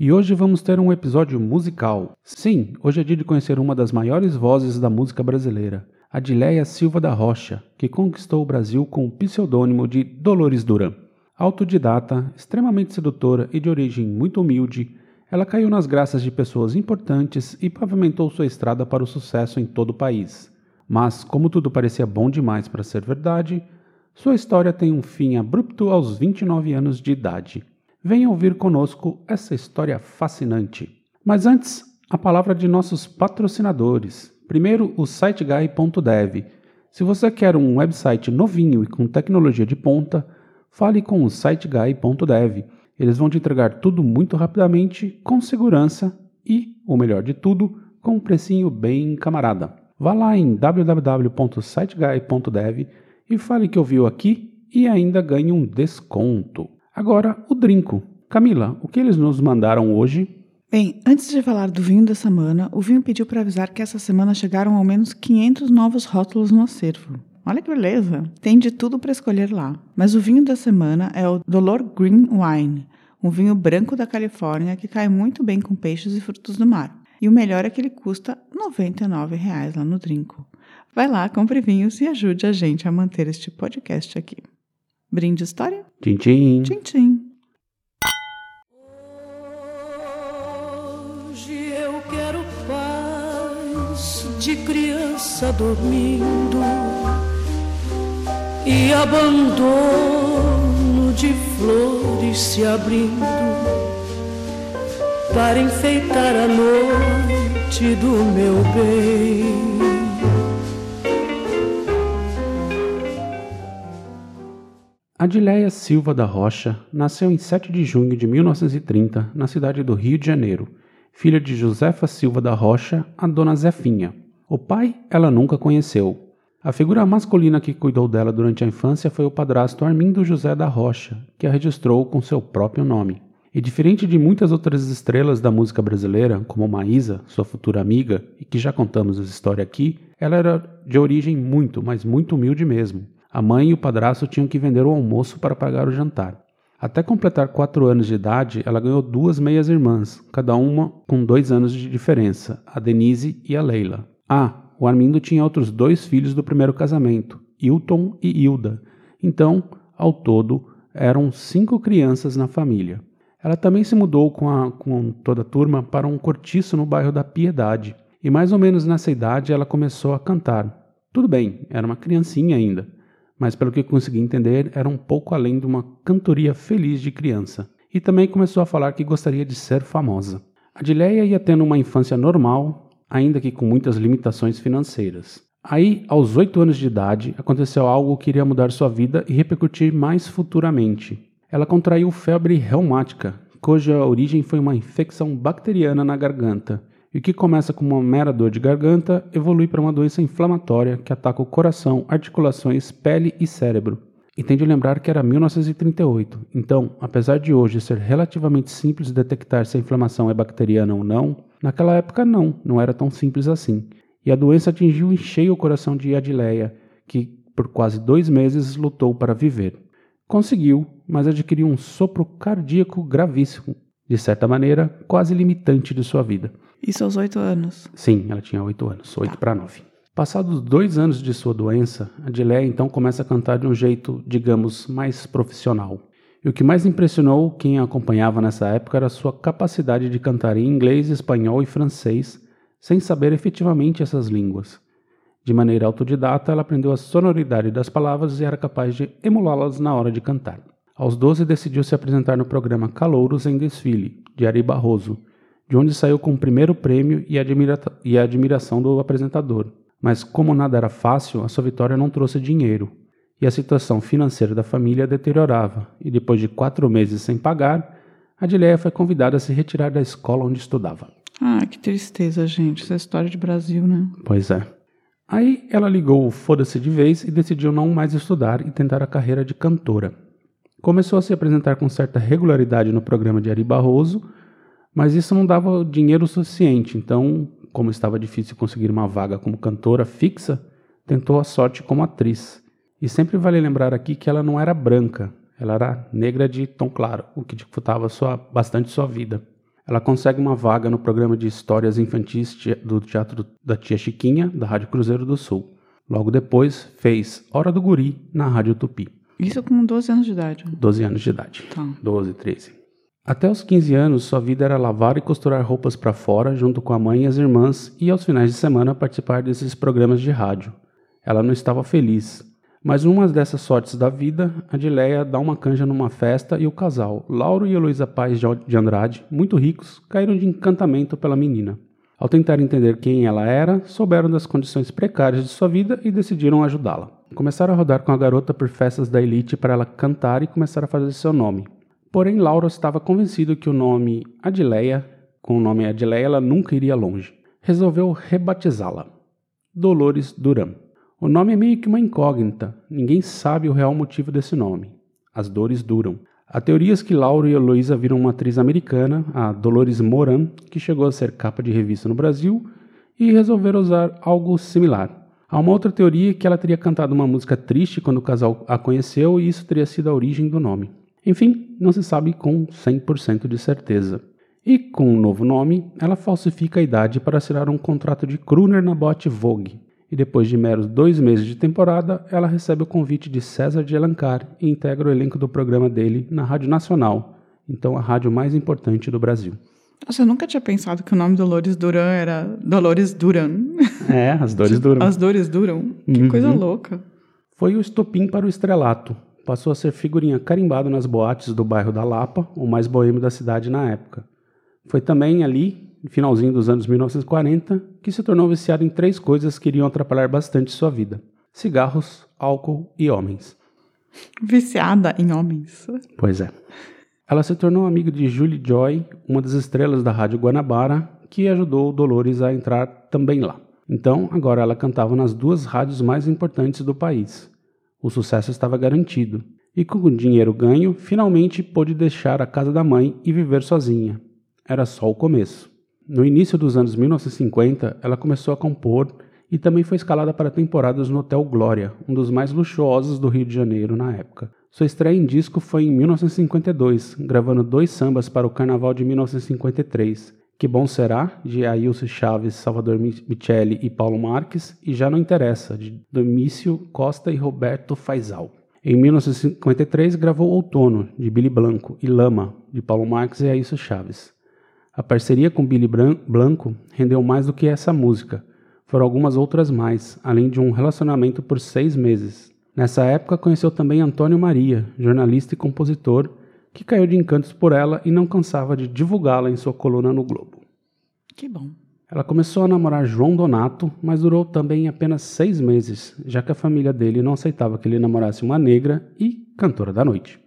E hoje vamos ter um episódio musical. Sim, hoje é dia de conhecer uma das maiores vozes da música brasileira, Adileia Silva da Rocha, que conquistou o Brasil com o pseudônimo de Dolores Duran. Autodidata, extremamente sedutora e de origem muito humilde, ela caiu nas graças de pessoas importantes e pavimentou sua estrada para o sucesso em todo o país. Mas, como tudo parecia bom demais para ser verdade, sua história tem um fim abrupto aos 29 anos de idade. Venha ouvir conosco essa história fascinante. Mas antes, a palavra de nossos patrocinadores. Primeiro, o siteguy.dev. Se você quer um website novinho e com tecnologia de ponta, fale com o siteguy.dev. Eles vão te entregar tudo muito rapidamente, com segurança e, o melhor de tudo, com um precinho bem camarada. Vá lá em www.siteguy.dev e fale que ouviu aqui e ainda ganhe um desconto. Agora, o Drinco. Camila, o que eles nos mandaram hoje? Bem, antes de falar do vinho da semana, o vinho pediu para avisar que essa semana chegaram ao menos 500 novos rótulos no acervo. Olha que beleza! Tem de tudo para escolher lá. Mas o vinho da semana é o Dolor Green Wine, um vinho branco da Califórnia que cai muito bem com peixes e frutos do mar. E o melhor é que ele custa R$ 99 lá no Drinco. Vai lá, compre vinhos e ajude a gente a manter este podcast aqui. Brinde história? Tchim, tchim. Tchim, tchim. Hoje eu quero paz de criança dormindo e abandono de flores se abrindo para enfeitar a noite do meu bem. Adileia Silva da Rocha nasceu em 7 de junho de 1930 na cidade do Rio de Janeiro, filha de Josefa Silva da Rocha, a dona Zefinha. O pai ela nunca conheceu. A figura masculina que cuidou dela durante a infância foi o padrasto Armindo José da Rocha, que a registrou com seu próprio nome. E diferente de muitas outras estrelas da música brasileira, como Maísa, sua futura amiga, e que já contamos essa história aqui, ela era de origem muito, mas muito humilde mesmo. A mãe e o padrasto tinham que vender o almoço para pagar o jantar. Até completar quatro anos de idade, ela ganhou duas meias-irmãs, cada uma com dois anos de diferença, a Denise e a Leila. Ah, o Armindo tinha outros dois filhos do primeiro casamento, Hilton e Hilda. Então, ao todo, eram cinco crianças na família. Ela também se mudou com, a, com toda a turma para um cortiço no bairro da Piedade. E mais ou menos nessa idade ela começou a cantar. Tudo bem, era uma criancinha ainda, mas pelo que consegui entender, era um pouco além de uma cantoria feliz de criança. E também começou a falar que gostaria de ser famosa. Adileia ia tendo uma infância normal, ainda que com muitas limitações financeiras. Aí, aos oito anos de idade, aconteceu algo que iria mudar sua vida e repercutir mais futuramente. Ela contraiu febre reumática, cuja origem foi uma infecção bacteriana na garganta, e o que começa com uma mera dor de garganta evolui para uma doença inflamatória que ataca o coração, articulações, pele e cérebro. E tem de lembrar que era 1938, então, apesar de hoje ser relativamente simples detectar se a inflamação é bacteriana ou não, naquela época não, não era tão simples assim. E a doença atingiu em cheio o coração de Adileia, que por quase dois meses lutou para viver. Conseguiu, mas adquiriu um sopro cardíaco gravíssimo, de certa maneira, quase limitante de sua vida. Isso aos oito anos. Sim, ela tinha oito anos, oito para nove. Passados dois anos de sua doença, Adileia então começa a cantar de um jeito, digamos, mais profissional. E o que mais impressionou quem a acompanhava nessa época era sua capacidade de cantar em inglês, espanhol e francês, sem saber efetivamente essas línguas. De maneira autodidata, ela aprendeu a sonoridade das palavras e era capaz de emulá-las na hora de cantar. Aos 12, decidiu se apresentar no programa Calouros em Desfile, de Ari Barroso, de onde saiu com o primeiro prêmio e, admira e a admiração do apresentador. Mas, como nada era fácil, a sua vitória não trouxe dinheiro, e a situação financeira da família deteriorava, e depois de quatro meses sem pagar, Adileia foi convidada a se retirar da escola onde estudava. Ah, que tristeza, gente. Essa história de Brasil, né? Pois é. Aí ela ligou o foda-se de vez e decidiu não mais estudar e tentar a carreira de cantora. Começou a se apresentar com certa regularidade no programa de Ari Barroso, mas isso não dava dinheiro suficiente, então, como estava difícil conseguir uma vaga como cantora fixa, tentou a sorte como atriz. E sempre vale lembrar aqui que ela não era branca, ela era negra de tom claro, o que dificultava sua, bastante sua vida. Ela consegue uma vaga no programa de histórias infantis do Teatro da Tia Chiquinha, da Rádio Cruzeiro do Sul. Logo depois, fez Hora do Guri na Rádio Tupi. Isso com 12 anos de idade. 12 anos de idade. Tá. 12, 13. Até os 15 anos, sua vida era lavar e costurar roupas para fora, junto com a mãe e as irmãs, e aos finais de semana participar desses programas de rádio. Ela não estava feliz. Mas numa dessas sortes da vida, a Dileia dá uma canja numa festa e o casal, Lauro e Heloísa Paz de Andrade, muito ricos, caíram de encantamento pela menina. Ao tentar entender quem ela era, souberam das condições precárias de sua vida e decidiram ajudá-la. Começaram a rodar com a garota por festas da elite para ela cantar e começar a fazer seu nome. Porém, Lauro estava convencido que o nome Adileia, com o nome Adileia, ela nunca iria longe. Resolveu rebatizá-la. Dolores Duran. O nome é meio que uma incógnita, ninguém sabe o real motivo desse nome. As dores duram. Há teorias que Lauro e Heloísa viram uma atriz americana, a Dolores Moran, que chegou a ser capa de revista no Brasil, e resolveram usar algo similar. Há uma outra teoria que ela teria cantado uma música triste quando o casal a conheceu e isso teria sido a origem do nome. Enfim, não se sabe com 100% de certeza. E com o um novo nome, ela falsifica a idade para assinar um contrato de crooner na boate Vogue. E depois de meros dois meses de temporada, ela recebe o convite de César de Alencar e integra o elenco do programa dele na Rádio Nacional, então a rádio mais importante do Brasil. Nossa, eu nunca tinha pensado que o nome Dolores Duran era Dolores Duran. É, as dores duram. As dores duram. Que Uhum. coisa louca. Foi o estopim para o estrelato. Passou a ser figurinha carimbado nas boates do bairro da Lapa, o mais boêmio da cidade na época. Foi também ali, no finalzinho dos anos 1940, que se tornou viciado em três coisas que iriam atrapalhar bastante sua vida: cigarros, álcool e homens. Viciada em homens. Pois é. Ela se tornou amiga de Julie Joy, uma das estrelas da Rádio Guanabara, que ajudou Dolores a entrar também lá. Então, agora ela cantava nas duas rádios mais importantes do país. O sucesso estava garantido. E com o dinheiro ganho, finalmente pôde deixar a casa da mãe e viver sozinha. Era só o começo. No início dos anos 1950, ela começou a compor e também foi escalada para temporadas no Hotel Glória, um dos mais luxuosos do Rio de Janeiro na época. Sua estreia em disco foi em 1952, gravando dois sambas para o Carnaval de 1953. Que Bom Será, de Ailson Chaves, Salvador Michele e Paulo Marques, e Já Não Interessa, de Domício Costa e Roberto Faisal. Em 1953, gravou Outono, de Billy Blanco, e Lama, de Paulo Marques e Ailson Chaves. A parceria com Billy Blanco rendeu mais do que essa música. Foram algumas outras mais, além de um relacionamento por seis meses. Nessa época, conheceu também Antônio Maria, jornalista e compositor, que caiu de encantos por ela e não cansava de divulgá-la em sua coluna no Globo. Que bom. Ela começou a namorar João Donato, mas durou também apenas seis meses, já que a família dele não aceitava que ele namorasse uma negra e cantora da noite.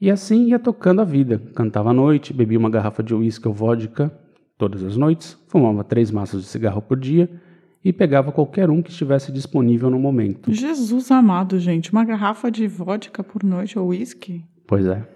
E assim ia tocando a vida. Cantava à noite, bebia uma garrafa de uísque ou vodka todas as noites, fumava três maços de cigarro por dia e pegava qualquer um que estivesse disponível no momento. Jesus amado, gente. Uma garrafa de vodka por noite ou uísque? Pois é.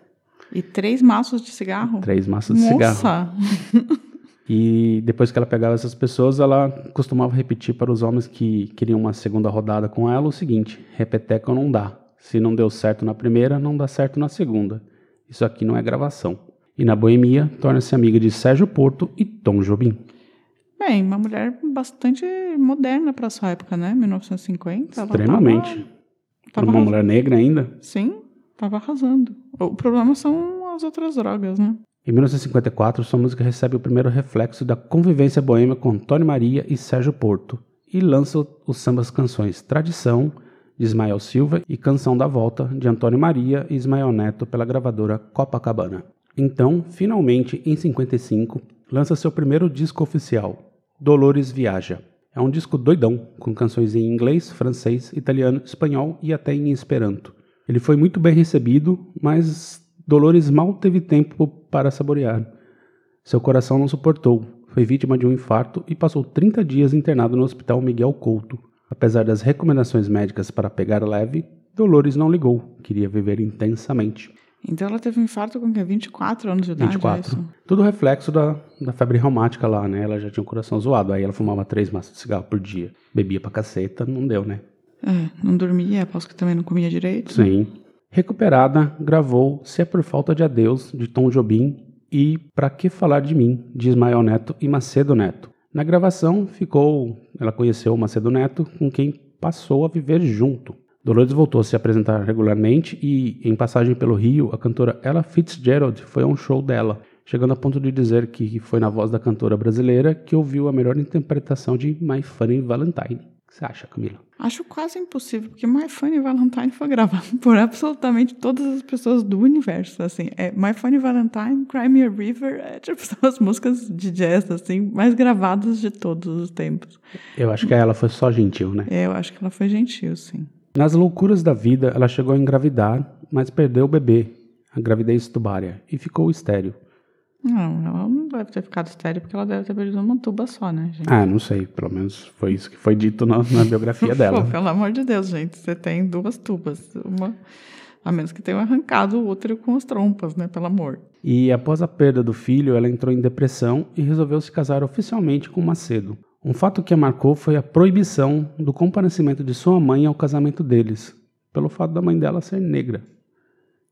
E três maços de cigarro? Três maços de cigarro. Nossa! E depois que ela pegava essas pessoas, ela costumava repetir para os homens que queriam uma segunda rodada com ela o seguinte: repeteco não dá. Se não deu certo na primeira, não dá certo na segunda. Isso aqui não é gravação. E na boemia, torna-se amiga de Sérgio Porto e Tom Jobim. Bem, uma mulher bastante moderna para sua época, né? 1950. ela Extremamente. tava- Para tava uma mulher negra ainda. Sim, tava arrasando. O problema são as outras drogas, né? Em 1954, sua música recebe o primeiro reflexo da convivência boêmia com Antônio Maria e Sérgio Porto e lança os sambas canções Tradição, de Ismael Silva, e Canção da Volta, de Antônio Maria e Ismael Neto, pela gravadora Copacabana. Então, finalmente, em 55, lança seu primeiro disco oficial, Dolores Viaja. É um disco doidão, com canções em inglês, francês, italiano, espanhol e até em esperanto. Ele foi muito bem recebido, mas Dolores mal teve tempo para saborear. Seu coração não suportou. foi vítima de um infarto e passou 30 dias internado no Hospital Miguel Couto. Apesar das recomendações médicas para pegar leve, Dolores não ligou, queria viver intensamente. Então ela teve um infarto com que? 24 anos de idade? 24. É? Tudo reflexo da, da febre reumática lá, né? Ela já tinha o coração zoado. Aí ela fumava três maços de cigarro por dia. Bebia pra caceta, não deu, né? É, não dormia, aposto que também não comia direito. Sim. Recuperada, gravou Se é por falta de adeus, de Tom Jobim, e Pra que falar de mim, de Ismael Neto e Macedo Neto. Na gravação ficou, ela conheceu o Macedo Neto, com quem passou a viver junto. Dolores voltou a se apresentar regularmente e, em passagem pelo Rio, a cantora Ella Fitzgerald foi a um show dela, chegando a ponto de dizer que foi na voz da cantora brasileira que ouviu a melhor interpretação de My Funny Valentine. Que você acha, Camila? Acho quase impossível, porque My Funny Valentine foi gravado por absolutamente todas as pessoas do universo, assim. É My Funny Valentine, Cry Me a River, é tipo, são as músicas de jazz, assim, mais gravadas de todos os tempos. Eu acho que ela foi só gentil, né? É, eu acho que ela foi gentil, sim. Nas loucuras da vida, ela chegou a engravidar, mas perdeu o bebê, a gravidez tubária, e ficou estéril. Não, ela não deve ter ficado estéreo porque ela deve ter perdido uma tuba só, né, gente? Ah, não sei, pelo menos foi isso que foi dito na, na biografia dela. Pô, pelo amor de Deus, gente, você tem duas tubas, uma... A menos que tenha arrancado o útero com as trompas, né? Pelo amor. E após a perda do filho, ela entrou em depressão e resolveu se casar oficialmente com Macedo. Um fato que a marcou foi a proibição do comparecimento de sua mãe ao casamento deles, pelo fato da mãe dela ser negra.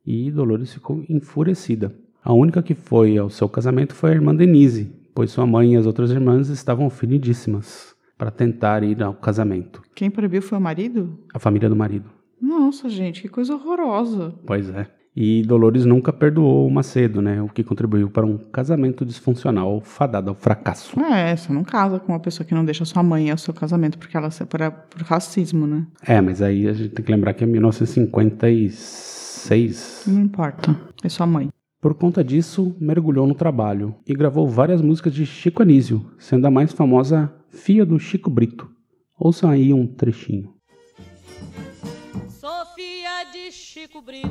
E Dolores ficou enfurecida. A única que foi ao seu casamento foi a irmã Denise, pois sua mãe e as outras irmãs estavam ofendidíssimas para tentar ir ao casamento. Quem proibiu foi o marido? A família do marido. Nossa, gente, que coisa horrorosa. Pois é. E Dolores nunca perdoou o Macedo, né? O que contribuiu para um casamento disfuncional fadado ao fracasso. É, você não casa com uma pessoa que não deixa sua mãe ao seu casamento porque ela separa por racismo, né? É, mas aí a gente tem que lembrar que é 1956. Não importa, é sua mãe. Por conta disso, mergulhou no trabalho e gravou várias músicas de Chico Anísio, sendo a mais famosa Fia do Chico Brito. Ouçam aí um trechinho. Sou filha de Chico Brito,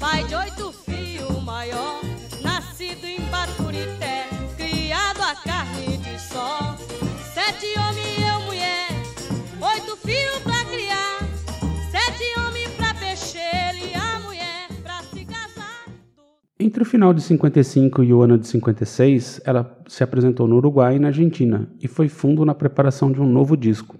pai de oito filhos maior, nascido em Baturité, criado a carne de sol. Sete homens e eu mulher, oito filhos pra Entre o final de 55 e o ano de 56, ela se apresentou no Uruguai e na Argentina e foi fundo na preparação de um novo disco.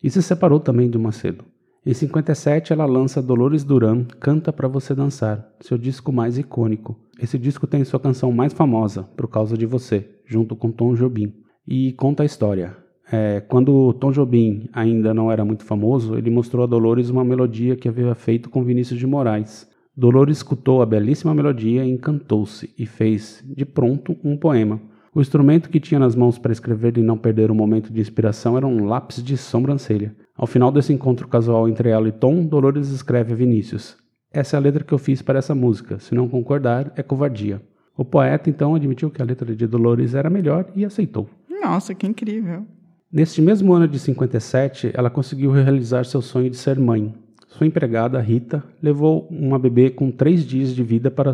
E se separou também do Macedo. Em 57, ela lança Dolores Duran, Canta Pra Você Dançar, seu disco mais icônico. Esse disco tem sua canção mais famosa, Por Causa de Você, junto com Tom Jobim. E conta a história. É, quando Tom Jobim ainda não era muito famoso, ele mostrou a Dolores uma melodia que havia feito com Vinícius de Moraes. Dolores escutou a belíssima melodia e encantou-se e fez, de pronto, um poema. O instrumento que tinha nas mãos para escrever e não perder o momento de inspiração era um lápis de sobrancelha. Ao final desse encontro casual entre ela e Tom, Dolores escreve a Vinícius: Essa é a letra que eu fiz para essa música. Se não concordar, é covardia. O poeta então admitiu que a letra de Dolores era melhor e aceitou. Nossa, que incrível. Neste mesmo ano de 57, ela conseguiu realizar seu sonho de ser mãe. Sua empregada, Rita, levou uma bebê com três dias de vida para,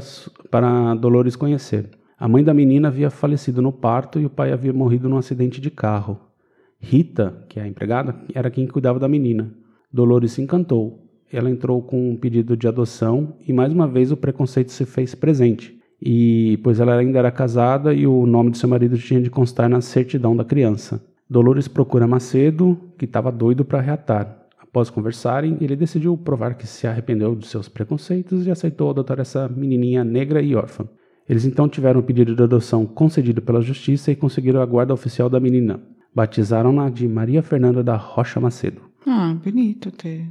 para Dolores conhecer. A mãe da menina havia falecido no parto e o pai havia morrido num acidente de carro. Rita, que é a empregada, era quem cuidava da menina. Dolores se encantou. Ela entrou com um pedido de adoção e mais uma vez o preconceito se fez presente. E pois ela ainda era casada e o nome de seu marido tinha de constar na certidão da criança. Dolores procura Macedo, que estava doido para reatar. Após conversarem, ele decidiu provar que se arrependeu de seus preconceitos e aceitou adotar essa menininha negra e órfã. Eles então tiveram o pedido de adoção concedido pela justiça e conseguiram a guarda oficial da menina. Batizaram-na de Maria Fernanda da Rocha Macedo. Ah, bonito ter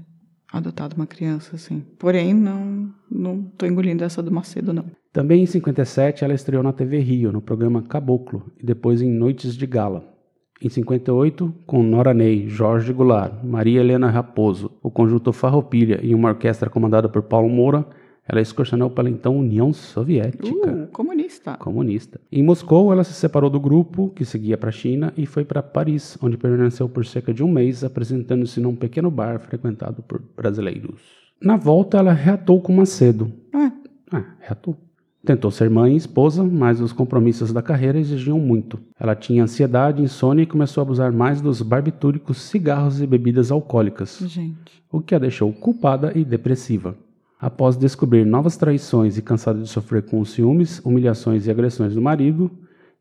adotado uma criança assim. Porém, não não tô engolindo essa do Macedo, não. Também em 57, ela estreou na TV Rio, no programa Caboclo, e depois em Noites de Gala. Em 58, com Nora Ney, Jorge Goulart, Maria Helena Raposo, o conjunto Farroupilha e uma orquestra comandada por Paulo Moura, ela excursionou pela então União Soviética. Uh, comunista. Comunista. Em Moscou, ela se separou do grupo, que seguia para a China, e foi para Paris, onde permaneceu por cerca de um mês, apresentando-se num pequeno bar frequentado por brasileiros. Na volta, ela reatou com Macedo. Ah, Ah, reatou. Tentou ser mãe e esposa, mas os compromissos da carreira exigiam muito. Ela tinha ansiedade, insônia e começou a abusar mais dos barbitúricos, cigarros e bebidas alcoólicas, Gente. o que a deixou culpada e depressiva. Após descobrir novas traições e cansada de sofrer com os ciúmes, humilhações e agressões do marido,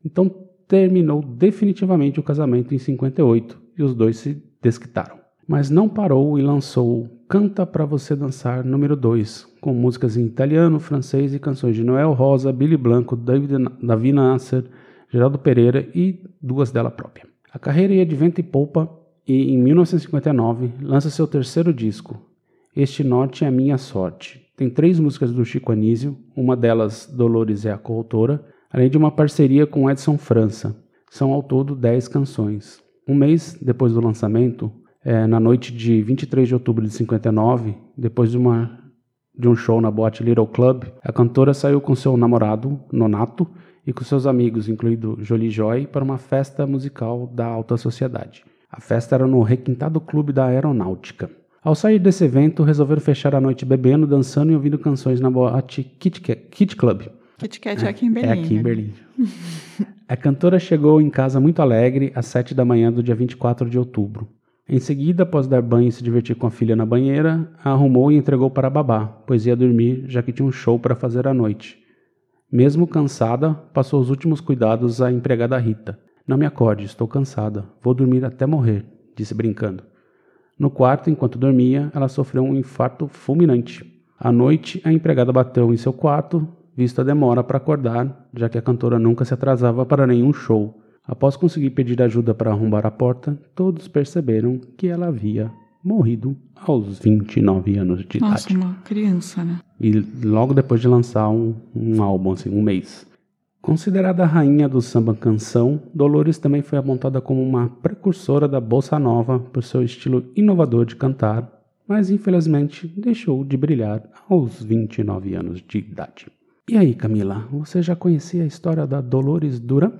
então terminou definitivamente o casamento em 58 e os dois se desquitaram. Mas não parou e lançou Canta Pra Você Dançar número 2, com músicas em italiano, francês e canções de Noel Rosa, Billy Blanco, David, Davi Nasser, Geraldo Pereira e duas dela própria. A carreira ia de vento e polpa e, em 1959, lança seu terceiro disco, Este Norte é a Minha Sorte. Tem três músicas do Chico Anísio, uma delas Dolores é a coautora, além de uma parceria com Edson França. São ao todo 10 canções. Um mês depois do lançamento, é, na noite de 23 de outubro de 59, depois de, uma, de um show na boate Little Club, a cantora saiu com seu namorado, Nonato, e com seus amigos, incluindo Jolie Joy, para uma festa musical da alta sociedade. A festa era no requintado clube da Aeronáutica. Ao sair desse evento, resolveram fechar a noite bebendo, dançando e ouvindo canções na boate Kit, Kit Club. Kit Kat é aqui em Berlim. É aqui em né? Berlim. a cantora chegou em casa muito alegre às sete da manhã do dia 24 de outubro. Em seguida, após dar banho e se divertir com a filha na banheira, a arrumou e entregou para a babá, pois ia dormir, já que tinha um show para fazer à noite. Mesmo cansada, passou os últimos cuidados à empregada Rita. Não me acorde, estou cansada. Vou dormir até morrer, disse brincando. No quarto, enquanto dormia, ela sofreu um infarto fulminante. À noite, a empregada bateu em seu quarto, visto a demora para acordar, já que a cantora nunca se atrasava para nenhum show. Após conseguir pedir ajuda para arrombar a porta, todos perceberam que ela havia morrido aos 29 anos de Nossa, idade. uma criança, né? E logo depois de lançar um, um álbum, assim, um mês. Considerada a rainha do samba canção, Dolores também foi apontada como uma precursora da bossa nova por seu estilo inovador de cantar, mas infelizmente deixou de brilhar aos 29 anos de idade. E aí, Camila, você já conhecia a história da Dolores Duran?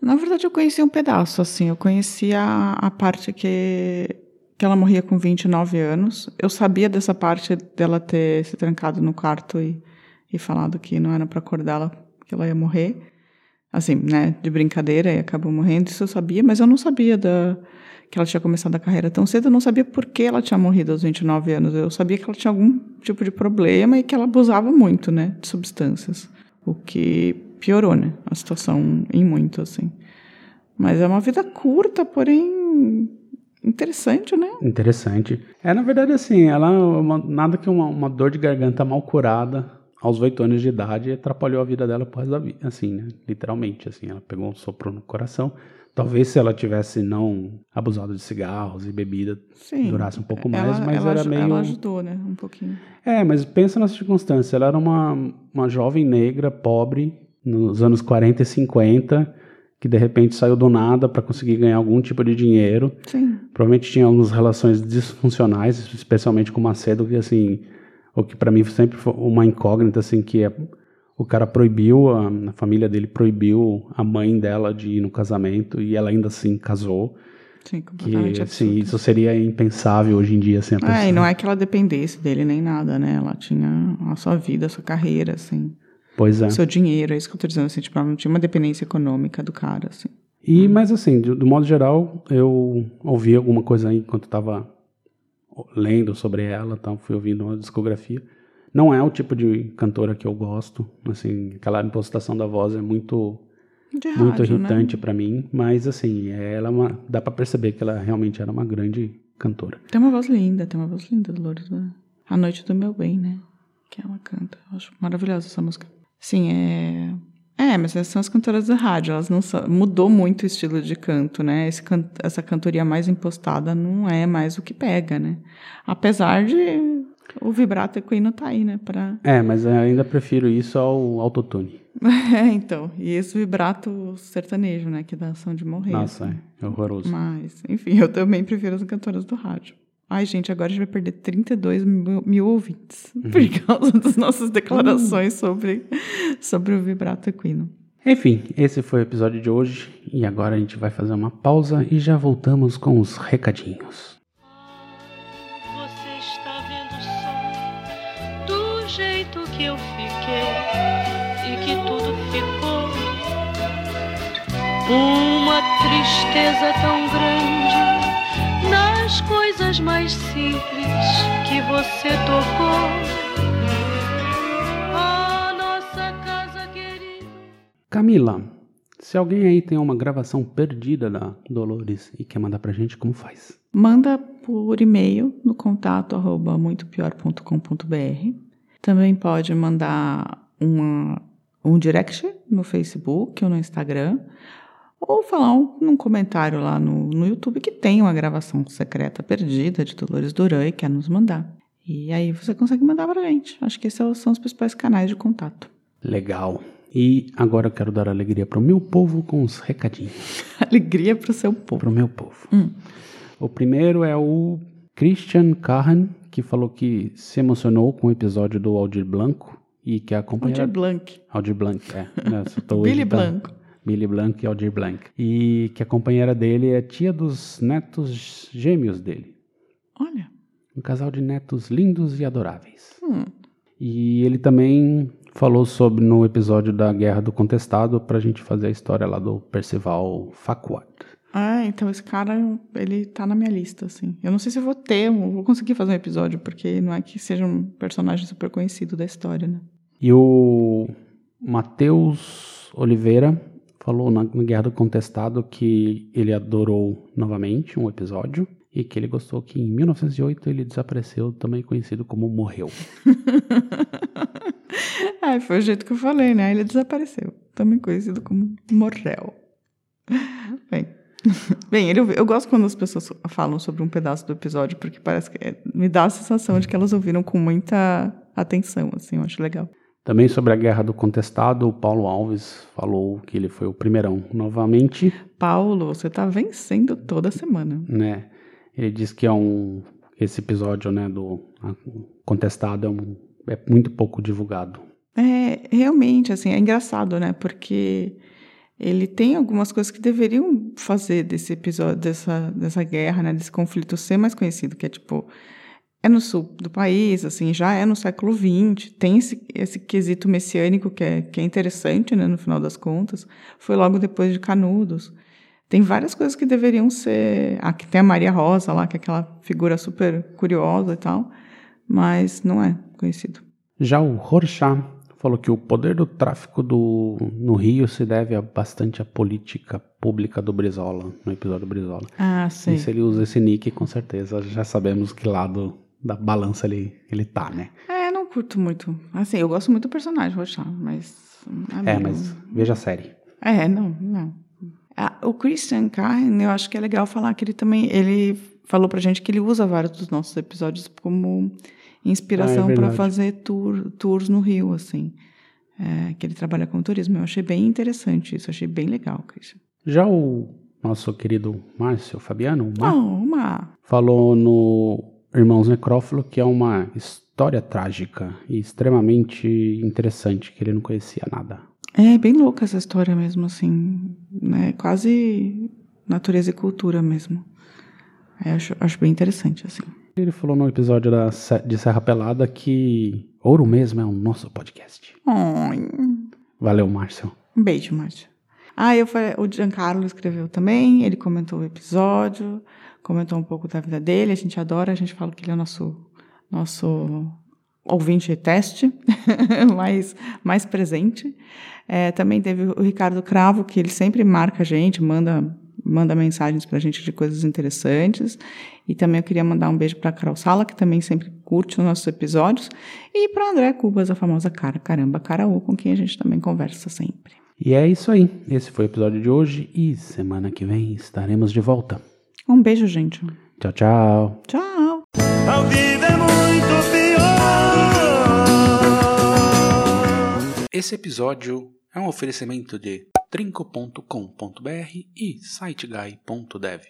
Na verdade, eu conheci um pedaço, assim. Eu conhecia a, a parte que, que ela morria com 29 anos. Eu sabia dessa parte dela ter se trancado no quarto e, e falado que não era para acordá-la, que ela ia morrer. Assim, né, de brincadeira, e acabou morrendo. Isso eu sabia, mas eu não sabia da, que ela tinha começado a carreira tão cedo. Eu não sabia por que ela tinha morrido aos 29 anos. Eu sabia que ela tinha algum tipo de problema e que ela abusava muito, né, de substâncias. O que piorou, né? A situação em muito, assim. Mas é uma vida curta, porém interessante, né? Interessante. É, na verdade, assim, ela uma- nada que uma, uma dor de garganta mal curada aos oito anos de idade atrapalhou a vida dela por resto da vida, assim, né? Literalmente, assim, ela pegou um sopro no coração. Talvez se ela tivesse não abusado de cigarros e bebida, Sim. durasse um pouco mais, ela, mas ela, era meio... Ela ajudou, né? Um pouquinho. É, mas pensa nessa circunstância. Ela era uma, uma jovem negra, pobre, nos anos 40 e 50, que de repente saiu do nada para conseguir ganhar algum tipo de dinheiro. Sim. Provavelmente tinha algumas relações disfuncionais, especialmente com o Macedo, que assim, o que para mim sempre foi uma incógnita, assim, que é, o cara proibiu, a, a família dele proibiu a mãe dela de ir no casamento e ela ainda assim casou. Sim, Que, assim, absurdo. isso seria impensável hoje em dia, assim, a pessoa... É, e não é que ela dependesse dele nem nada, né? Ela tinha a sua vida, a sua carreira, assim. Pois é. O seu dinheiro, é isso que eu tô dizendo, assim. Tipo, ela não tinha uma dependência econômica do cara, assim. E, mas assim, do, do modo geral, eu ouvi alguma coisa aí enquanto estava lendo sobre ela, então fui ouvindo uma discografia. Não é o tipo de cantora que eu gosto, assim, aquela impostação da voz é muito De muito rádio, né? irritante pra mim, mas assim, ela é uma, dá pra perceber que ela realmente era uma grande cantora. Tem uma voz linda, tem uma voz linda, Dolores. Né? A Noite do Meu Bem, né? Que ela canta. Eu acho maravilhosa essa música. Sim, é. É, mas essas são as cantoras da rádio. Elas não são... Mudou muito o estilo de canto, né? Esse can... Essa cantoria mais impostada não é mais o que pega, né? Apesar de o vibrato equino tá aí, né? Pra... É, mas eu ainda prefiro isso ao autotune. É, então. E esse vibrato sertanejo, né? Que dá ação de morrer. Nossa, assim. é horroroso. Mas, enfim, eu também prefiro as cantoras do rádio. Ai, gente, agora a gente vai perder 32 mil, mil ouvintes uhum. por causa das nossas declarações uhum. sobre, sobre o vibrato equino. Enfim, esse foi o episódio de hoje e agora a gente vai fazer uma pausa e já voltamos com os recadinhos. Você está vendo o som do jeito que eu fiquei e que tudo ficou. Uma tristeza tão grande nas coisas mais simples que você tocou. A nossa casa querida. Camila, se alguém aí tem uma gravação perdida da Dolores e quer mandar pra gente, como faz? Manda por e-mail no contato arroba muitopior.com.br. Também pode mandar uma, um direct no Facebook ou no Instagram. Ou falar um, num comentário lá no, no YouTube que tem uma gravação secreta perdida de Dolores Duran e quer nos mandar. E aí você consegue mandar pra gente. Acho que esses são os principais canais de contato. Legal. E agora eu quero dar alegria pro meu povo com os recadinhos. Alegria pro seu povo. Pro meu povo. Hum. O primeiro é o Christian Carran, que falou que se emocionou com o episódio do Aldir Blanco e que a companheira... Aldir Blanc. Aldir Blanc, é. Billy? Blanco. Billy Blanc e Aldir Blanc. E que a companheira dele é tia dos netos gêmeos dele. Olha. Um casal de netos lindos e adoráveis. Hum. E ele também falou sobre no episódio da Guerra do Contestado pra gente fazer a história lá do Percival Farquaad. Ah, então esse cara, ele tá na minha lista, assim. Eu não sei se eu vou ter, eu vou conseguir fazer um episódio, porque não é que seja um personagem super conhecido da história, né? E o Matheus Oliveira falou na, na Guerra do Contestado que ele adorou novamente um episódio e que ele gostou que em 1908 ele desapareceu, também conhecido como morreu. ah, foi o jeito que eu falei, né? Ele desapareceu, também conhecido como Morrel. Bem, bem ele, eu gosto quando as pessoas falam sobre um pedaço do episódio, porque parece que é- me dá a sensação de que elas ouviram com muita atenção, assim, eu acho legal. Também sobre a Guerra do Contestado, o Paulo Alves falou que ele foi o primeirão novamente, Paulo, você tá vencendo toda semana. né? Ele diz que é um esse episódio, né, do Contestado é, um, é muito pouco divulgado. É, realmente, assim, é engraçado, né? Porque ele tem algumas coisas que deveriam fazer desse episódio, dessa, dessa guerra, né? Desse conflito ser mais conhecido, que é tipo, é no sul do país, assim, já é no século XX, tem esse, esse quesito messiânico que é, que é interessante, né? No final das contas. Foi logo depois de Canudos. Tem várias coisas que deveriam ser. Aqui tem a Maria Rosa lá, que é aquela figura super curiosa e tal, mas não é conhecido. Já o Rorschach falou que o poder do tráfico do, no Rio se deve a bastante à política pública do Brizola, no episódio do Brizola. Ah, sim. E se ele usa esse nick, com certeza já sabemos que lado da balança ele, ele tá, né? É, não curto muito. Assim, eu gosto muito do personagem, Rochat, mas. É, mas veja a série. É, não, não. Ah, o Christian Carne, eu acho que é legal falar que ele também. Ele falou pra gente que ele usa vários dos nossos episódios como inspiração Ah, é para fazer tour, tours no Rio, assim. É, que ele trabalha com turismo. Eu achei bem interessante isso, achei bem legal, Christian. Já o nosso querido Márcio Fabiano, o Mar, Não, uma. falou no Irmãos Necrófilo que é uma história trágica e extremamente interessante, que ele não conhecia nada. É bem louca essa história mesmo, assim. Né? Quase natureza e cultura mesmo. É, acho, acho bem interessante, assim. Ele falou no episódio da, de Serra Pelada que Ouro Mesmo é o nosso podcast. Ai, Valeu, Márcio. Um beijo, Márcia. Ah, eu falei, o Giancarlo escreveu também, ele comentou o episódio, comentou um pouco da vida dele, a gente adora, a gente fala que ele é nosso, nosso ouvinte teste, mais, mais presente. É, também teve o Ricardo Cravo, que ele sempre marca a gente, manda, manda mensagens pra gente de coisas interessantes. E também eu queria mandar um beijo pra Carol Sala, que também sempre curte os nossos episódios. E pra André Cubas, a famosa cara, caramba, caraú, com quem a gente também conversa sempre. E é isso aí. Esse foi o episódio de hoje e semana que vem estaremos de volta. Um beijo, gente. Tchau, tchau. Tchau. A vida é muito pior. Esse episódio é um oferecimento de trinco.com.br e siteguy.dev.